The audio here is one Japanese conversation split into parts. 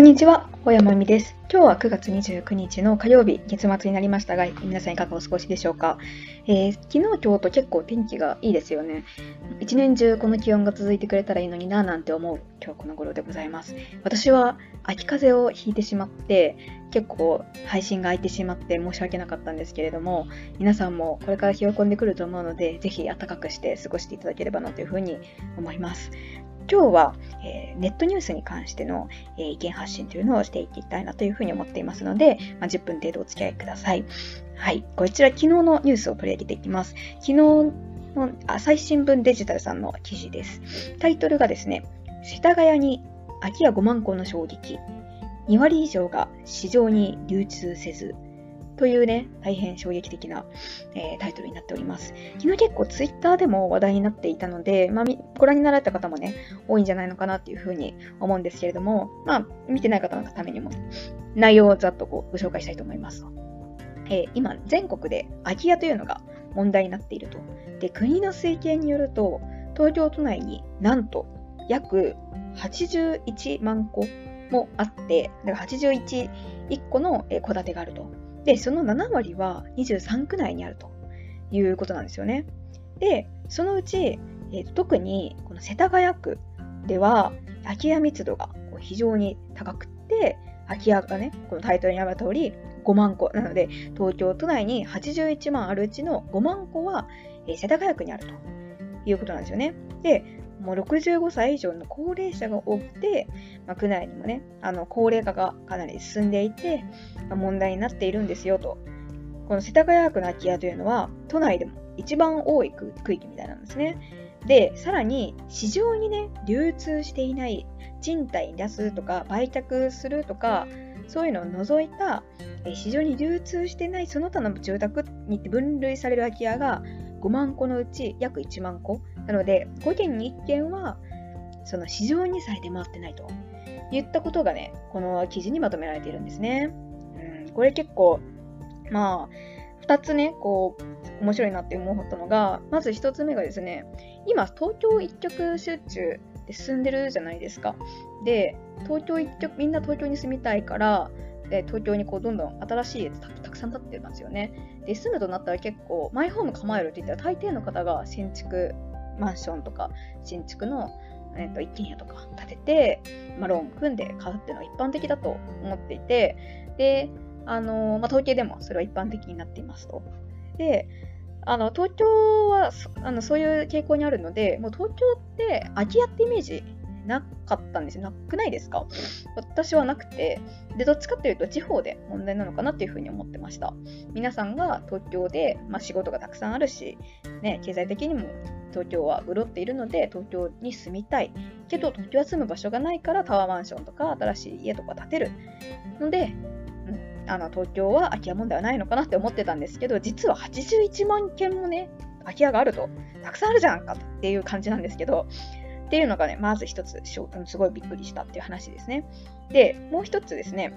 こんにちは、小山美です。今日は9月29日の火曜日、月末になりましたが、皆さんいかがお過ごしでしょうか？えー、昨日、今日と結構天気がいいですよね。一年中この気温が続いてくれたらいいのになぁなんて思う今日この頃でございます。私は秋風邪をひいてしまって、結構配信が空いてしまって申し訳なかったんですけれども、皆さんもこれから冷え込んでくると思うので、ぜひ暖かくして過ごしていただければなというふうに思います。今日は、えー、ネットニュースに関しての、えー、意見発信というのをしていきたいなというふうにに思っていますので、まあ、10分程度お付き合いください。はい。こちら昨日のニュースを取り上げていきます。昨日の朝日新聞デジタルさんの記事です。タイトルがですね、世田谷に空き家5万個の衝撃。2割以上が市場に流通せず、というね、大変衝撃的な、えー、タイトルになっております。昨日結構ツイッターでも話題になっていたので、まあ、ご覧になられた方もね、多いんじゃないのかなっていうふうに思うんですけれども、まあ、見てない方のためにも、内容をざっとこうご紹介したいと思います。えー、今、全国で空き家というのが問題になっていると。で、国の推計によると、東京都内になんと約81万戸もあって、だから81、1個の戸建てがあると。で、その7割は23区内にあるということなんですよね。で、そのうち、えー、特にこの世田谷区では空き家密度が非常に高くて、空き家がね、このタイトルにある通り5万戸なので、東京都内に81万あるうちの5万戸は、えー、世田谷区にあるということなんですよね。で、もう65歳以上の高齢者が多くて、まあ、区内にもね、あの高齢化がかなり進んでいて、まあ、問題になっているんですよと。この世田谷区の空き家というのは、都内でも一番多い区域みたいなんですね。で、さらに市場にね、流通していない賃貸に出すとか、売却するとか、そういうのを除いた、市場に流通してないその他の住宅に分類される空き家が5万戸のうち約1万戸。なので、5件に1件は、その市場にされて回ってないと言ったことがね、この記事にまとめられているんですね。うん、これ結構、まあ、2つね、こう、面白いなって思ったのが、まず1つ目がですね、今、東京一極集中で進んでるじゃないですか。で、東京一極、みんな東京に住みたいから、で東京にこうどんどん新しい家たくさん建ってるんですよね。で、住むとなったら結構、マイホーム構えるって言ったら大抵の方が新築マンションとか新築の、えー、と一軒家とか建てて、まあ、ローン組んで買うっていうのは一般的だと思っていて、で、あのまあ、統計でもそれは一般的になっていますと。で、あの東京はあのそういう傾向にあるので、もう東京って空き家ってイメージなかったんですよ。なくないですか？私はなくて、で、どっちかっていうと地方で問題なのかなっていうふうに思ってました。皆さんが東京で、まあ、仕事がたくさんあるし、ね、経済的にも東京は潤っているので、東京に住みたい。けど、東京は住む場所がないからタワーマンションとか新しい家とか建てる。ので、あの東京は空き家問題はないのかなって思ってたんですけど、実は81万件もね、空き家があると、たくさんあるじゃんかっていう感じなんですけど、っていうのがね、まず一つ、すごいびっくりしたっていう話ですね。で、もう一つですね、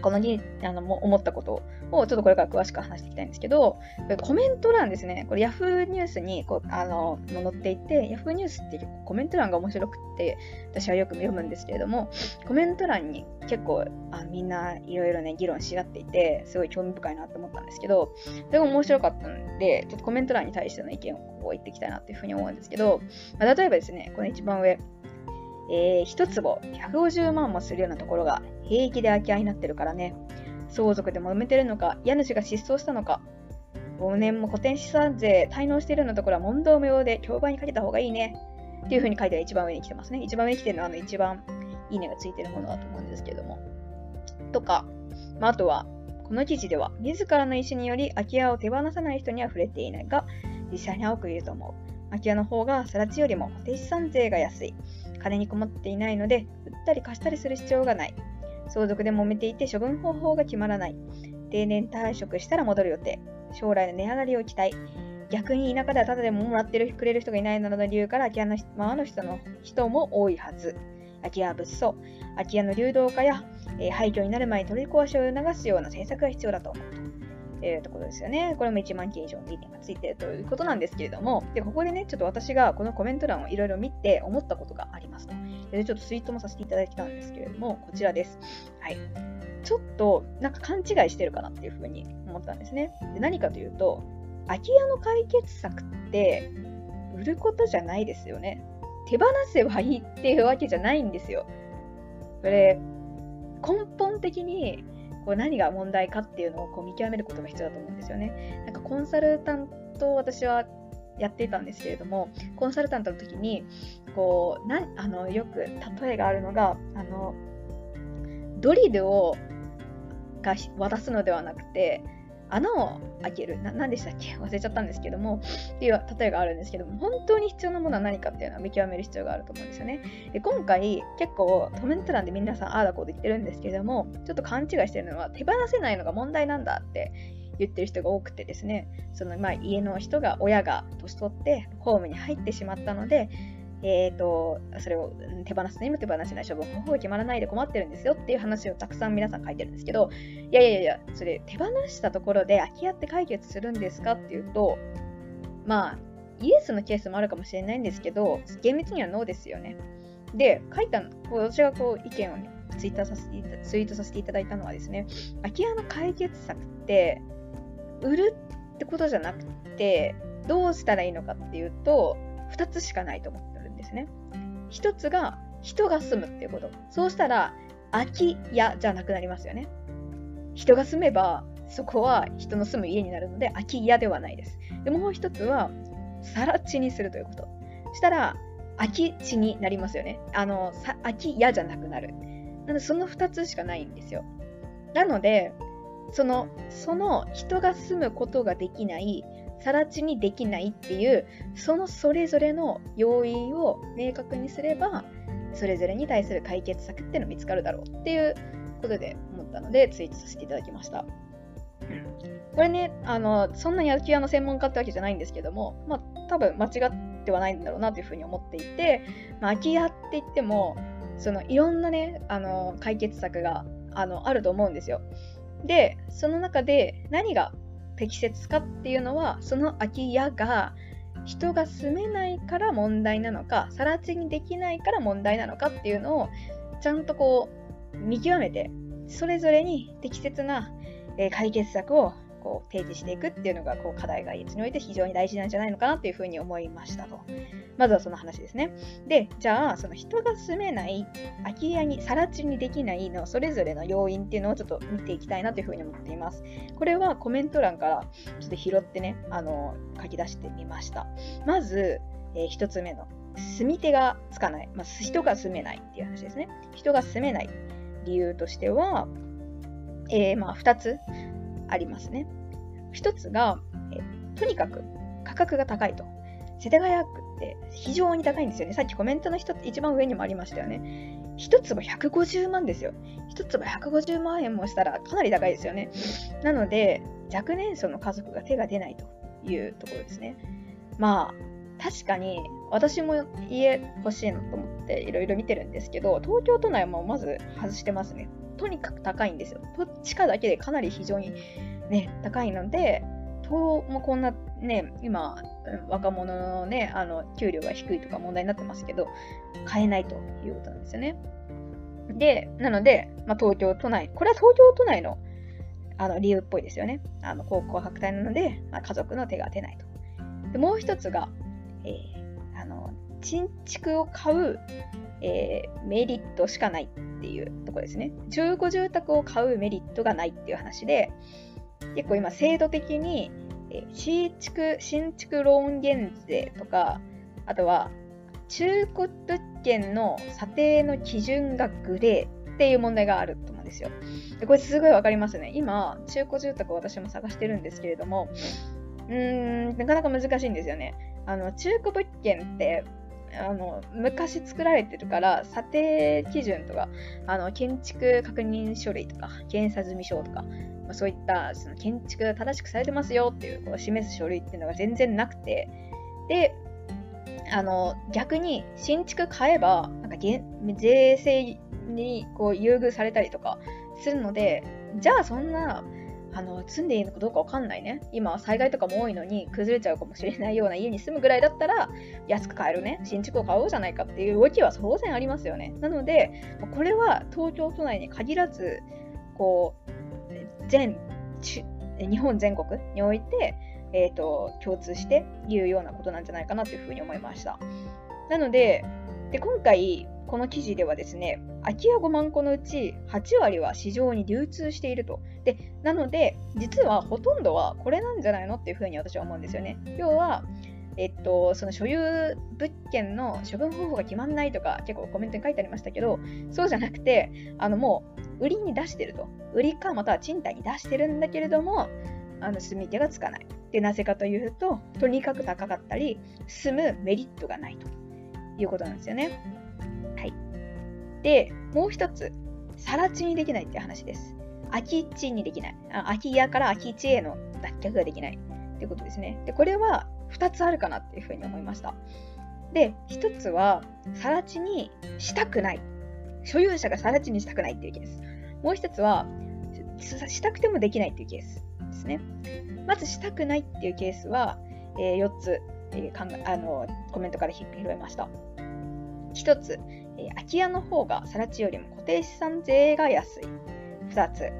このにあの思ったことをちょっとこれから詳しく話していきたいんですけど、コメント欄ですね、これ Yahoo ニュースにこうあの載っていて、Yahoo ニュースってコメント欄が面白くて、私はよく読むんですけれども、コメント欄に結構あみんないろいろね、議論し合っていて、すごい興味深いなと思ったんですけど、それが面白かったんで、ちょっとコメント欄に対しての意見をこう言っていきたいなっていうふうに思うんですけど、まあ、例えばですね、この一番上、えー、1坪150万もするようなところが平気で空き家になってるからね。相続でも埋めてるのか、家主が失踪したのか、5年も固定資産税滞納しているようなところは問答無用で競売にかけた方がいいね。っていう風に書いて一番上に来てますね。一番上に来てるのはあの一番いいねがついてるものだと思うんですけども。とか、まあ、あとは、この記事では、自らの意思により空き家を手放さない人には触れていないが、実際に多くいると思う。空き家の方が更地よりも固定資産税が安い。金に困っていないので、売ったり貸したりする必要がない。相続で揉めていて処分方法が決まらない。定年退職したら戻る予定。将来の値上がりを期待。逆に田舎ではただでももらってるくれる人がいないなどの理由から空き家のまの人の人も多いはず。空き家物騒。空き家の流動化や、えー、廃墟になる前に取り壊しを促すような政策が必要だと思うと。えー、ところですよね。これも1万件以上の意見がついているということなんですけれども、でここでね、ちょっと私がこのコメント欄をいろいろ見て思ったことが。でちょっとツイートもさせていただいたんですけれども、こちらです。はい。ちょっとなんか勘違いしてるかなっていうふうに思ったんですね。で何かというと、空き家の解決策って売ることじゃないですよね。手放せばいいっていうわけじゃないんですよ。これ、根本的にこう何が問題かっていうのをこう見極めることが必要だと思うんですよね。なんかコンサルタント私はやっていたんですけれども、コンサルタントの時に、こう、なあのよく例えがあるのが、あの、ドリルをが渡すのではなくて、穴を開ける。な何でしたっけ？忘れちゃったんですけども、っていう例えがあるんですけども、本当に必要なものは何かっていうのは見極める必要があると思うんですよね。で今回、結構コメント欄で皆さんああだこうと言ってるんですけども、ちょっと勘違いしてるのは、手放せないのが問題なんだって言ってる人が多くてですね、そのまあ家の人が、親が年取ってホームに入ってしまったので、えーと、それを手放すにも手放せない処分方法が決まらないで困ってるんですよっていう話をたくさん皆さん書いてるんですけど、いやいやいや、それ手放したところで空き家って解決するんですかっていうと、まあ、イエスのケースもあるかもしれないんですけど、厳密にはノーですよね。で、書いたの、私がこう意見をね、ツイッターさせてツイートさせていただいたのはですね、空き家の解決策って、売るってことじゃなくて、どうしたらいいのかっていうと、2つしかないと思ってるんですね。1つが人が住むっていうこと。そうしたら空き家じゃなくなりますよね。人が住めばそこは人の住む家になるので空き家ではないです。でもう1つは更地にするということ。したら空き地になりますよね。あの、空き家じゃなくなる。なのでその2つしかないんですよ。なので、その、その人が住むことができない更地にできないっていうそのそれぞれの要因を明確にすればそれぞれに対する解決策っていうの見つかるだろうっていうことで思ったのでツイートさせていただきました。これね、あの、そんなに空き家の専門家ってわけじゃないんですけども、まあ、多分間違ってはないんだろうなというふうに思っていて、まあ、空き家って言っても、そのいろんなね、あの、解決策があのあると思うんですよ。で、その中で何が適切かっていうのはその空き家が人が住めないから問題なのか更地にできないから問題なのかっていうのをちゃんとこう見極めてそれぞれに適切な解決策をこう提示していくっていうのがこう課題が一において非常に大事なんじゃないのかなっていうふうに思いましたと。まずはその話ですね。で、じゃあ、その人が住めない空き家に、更地にできないのそれぞれの要因っていうのをちょっと見ていきたいなというふうに思っています。これはコメント欄からちょっと拾ってね、あの、書き出してみました。まず、えー、1つ目の、住み手がつかない、まあ、人が住めないっていう話ですね。人が住めない理由としては、えー、まあ2つありますね。一つが、えとにかく価格が高いと。世田谷区って非常に高いんですよね。さっきコメントの一一番上にもありましたよね。一坪150万ですよ。一坪150万円もしたらかなり高いですよね。なので、若年層の家族が手が出ないというところですね。まあ、確かに私も家欲しいなと思っていろいろ見てるんですけど、東京都内もまず外してますね。とにかく高いんですよ。地価だけでかなり非常にね、高いので、ともこんなね、今、若者のね、あの、給料が低いとか問題になってますけど、買えないということなんですよね。で、なので、まあ、東京都内、これは東京都内のあの理由っぽいですよね。あの高校白帯なので、まあ、家族の手が出ないと。でもう一つが、えー、あの新築を買う、えー、メリットしかないていうとこですね。中古住宅を買うメリットがないっていう話で、結構今制度的に、え新築、新築ローン減税とか、あとは中古物件の査定の基準がグレーっていう問題があると思うんですよ。でこれすごいわかりますね。今、中古住宅を私も探してるんですけれども、うーん、なかなか難しいんですよね。あの、中古物件って、あの昔作られてるから査定基準とかあの建築確認書類とか検査済証とかまあ、そういったその建築が正しくされてますよっていうこう示す書類っていうのが全然なくて、で、あの逆に新築買えばなんか税制にこう優遇されたりとかするので、じゃあそんなあの住んでいいのかどうかわかんないね。今は、災害とかも多いのに崩れちゃうかもしれないような家に住むぐらいだったら、安く買えるね、新築を買おうじゃないかっていう動きは当然ありますよね。なので、これは東京都内に限らず、こう、全、日本全国において、えーと、共通して言うようなことなんじゃないかなというふうに思いました。なので、で今回、この記事ではですね、空き家5万個のうち8割は市場に流通していると。で、なので、実はほとんどはこれなんじゃないのっていうふうに私は思うんですよね。要は、えっと、その所有物件の処分方法が決まんないとか結構コメントに書いてありましたけど、そうじゃなくて、あのもう売りに出してると。売りかまたは賃貸に出してるんだけれども、あの住み手がつかない。で、なぜかというと、とにかく高かったり、住むメリットがないということなんですよね。で、もう一つ、更地にできないっていう話です。空き地にできない。あ空き家から空き地への脱却ができないっていうことですね。で、これは2つあるかなっていうふうに思いました。で、1つは、更地にしたくない。所有者が更地にしたくないっていうケース。もう1つは、したくてもできないっていうケースですね。まずしたくないっていうケースは、えー、4つ、えー、考えあのコメントから拾えました。1つ、え、空き家の方が更地よりも固定資産税が安い。2つ、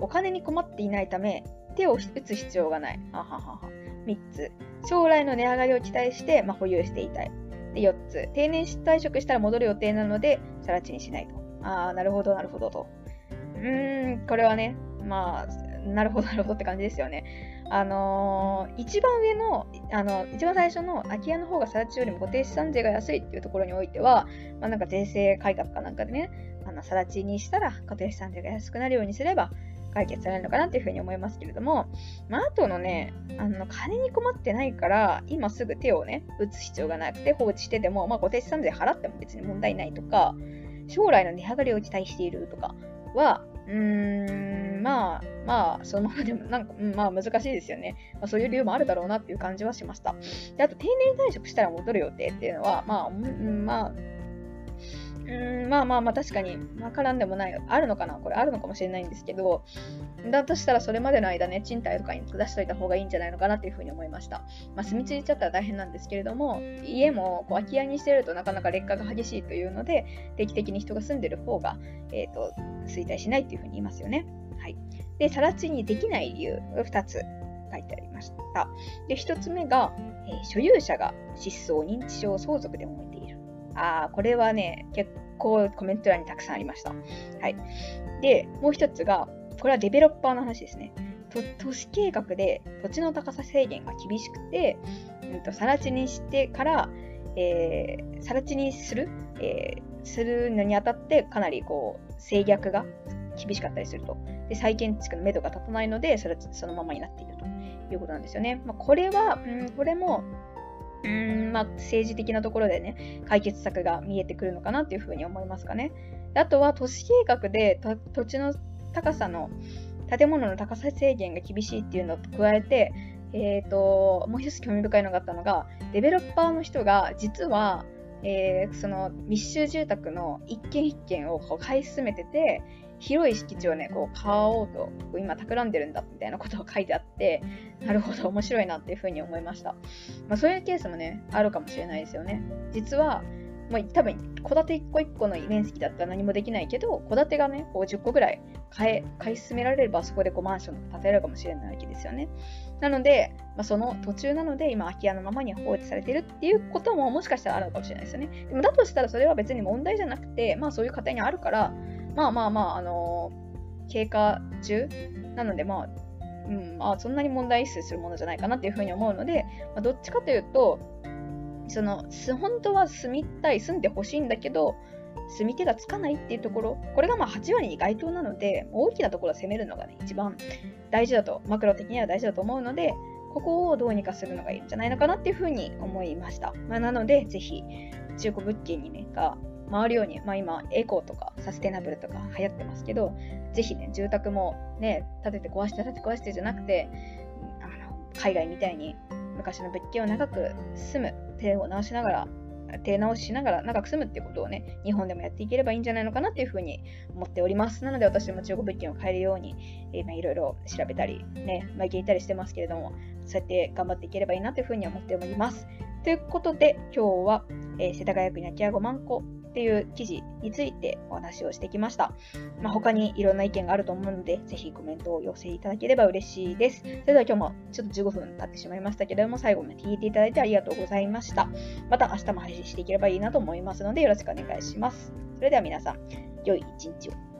お金に困っていないため手を打つ必要がない。ははは3つ、将来の値上がりを期待して、まあ、保有していたい。で4つ、定年退職したら戻る予定なので、更地にしないと。ああ、なるほど、なるほどと。うーん、これはね、まあ、なるほど、なるほどって感じですよね。あのー、一番上の、あの、一番最初の空き家の方が更地よりも固定資産税が安いっていうところにおいては、まあ、なんか税制改革かなんかでね、あの、更地にしたら固定資産税が安くなるようにすれば、解決されるのかなっていうふうに思いますけれども、まあ、あとのね、あの、金に困ってないから、今すぐ手をね、打つ必要がなくて放置してても、まあ、固定資産税払っても別に問題ないとか、将来の値上がりを期待しているとかは、うーん、まあ、まあ、そのままでも、なんか、まあ難しいですよね。まあ、そういう理由もあるだろうなっていう感じはしました。で、あと、定年退職したら戻る予定っていうのは、まあ、うん、まあ、うん、まあまあまあ確かにわからんでもない。あるのかなこれあるのかもしれないんですけど、だとしたらそれまでの間ね、賃貸とかに出しといた方がいいんじゃないのかなっていうふうに思いました。まあ住み着いちゃったら大変なんですけれども、家もこう空き家にしてるとなかなか劣化が激しいというので、定期的に人が住んでる方が、えっ、ー、と、衰退しないっていうふうに言いますよね。はい。で、さら地にできない理由、2つ書いてありました。で、1つ目が、えー、所有者が失踪、認知症、相続で燃えている。ああ、これはね、結構コメント欄にたくさんありました。はい。で、もう一つが、これはデベロッパーの話ですね。都市計画で土地の高さ制限が厳しくて、うんと、更地にしてから、えー、更地にする、えー、するのにあたってかなりこう制約が厳しかったりすると。で再建築の目処が立たないので、それそのままになっているということなんですよね。まあ、これは、うん、これもうん、まあ、政治的なところでね、解決策が見えてくるのかなっていうふうに思いますかね。あとは、都市計画で土地の高さの、建物の高さ制限が厳しいっていうのと加えて、えっ、ー、と、もう一つ興味深いのがあったのが、デベロッパーの人が、実は、えー、その密集住宅の一軒一軒をこう買い進めてて、広い敷地をね、こう買おうと、今企んでるんだみたいなことが書いてあって、なるほど、面白いなっていうふうに思いました。まあ、そういうケースもね、あるかもしれないですよね。実は、まあ、多分、戸建て1個1個の面積だったら何もできないけど、戸建てがね、こう10個ぐらい買え、買い進められれば、そこでこうマンション建てられるかもしれないわけですよね。なので、まあ、その途中なので、今、空き家のままに放置されてるっていうことももしかしたらあるかもしれないですよね。でも、だとしたらそれは別に問題じゃなくて、まあ、そういう家庭にあるから、まあまあまあ、あのー、経過中なので、まあ、うん、まあ、そんなに問題意識するものじゃないかなっていうふうに思うので、まあ、どっちかというと、その、本当は住みたい、住んでほしいんだけど、住み手がつかないっていうところ、これがまあ8割に該当なので、大きなところを攻めるのがね、一番大事だと、マクロ的には大事だと思うので、ここをどうにかするのがいいんじゃないのかなっていうふうに思いました。まあ、なので、ぜひ、中古物件にね、が回るように、まあ今、エコーとかサステナブルとか流行ってますけど、ぜひね、住宅もね、建てて壊して建てて壊してじゃなくて、あの海外みたいに昔の物件を長く住む手を直しながら、手直ししながら長く住むっていうことをね、日本でもやっていければいいんじゃないのかなっていうふうに思っております。なので私も中古物件を買えるように、えー、いろいろ調べたり、ね、まあ、聞いたりしてますけれども、そうやって頑張っていければいいなというふうに思っております。ということで、今日は、えー、世田谷区に空き家5万個っていう記事についてお話をしてきました。まあ、他にいろんな意見があると思うので、ぜひコメントを寄せいただければ嬉しいです。それでは今日もちょっと15分経ってしまいましたけれども、最後まで聞いていただいてありがとうございました。また明日も配信していければいいなと思いますので、よろしくお願いします。それでは皆さん、良い一日を。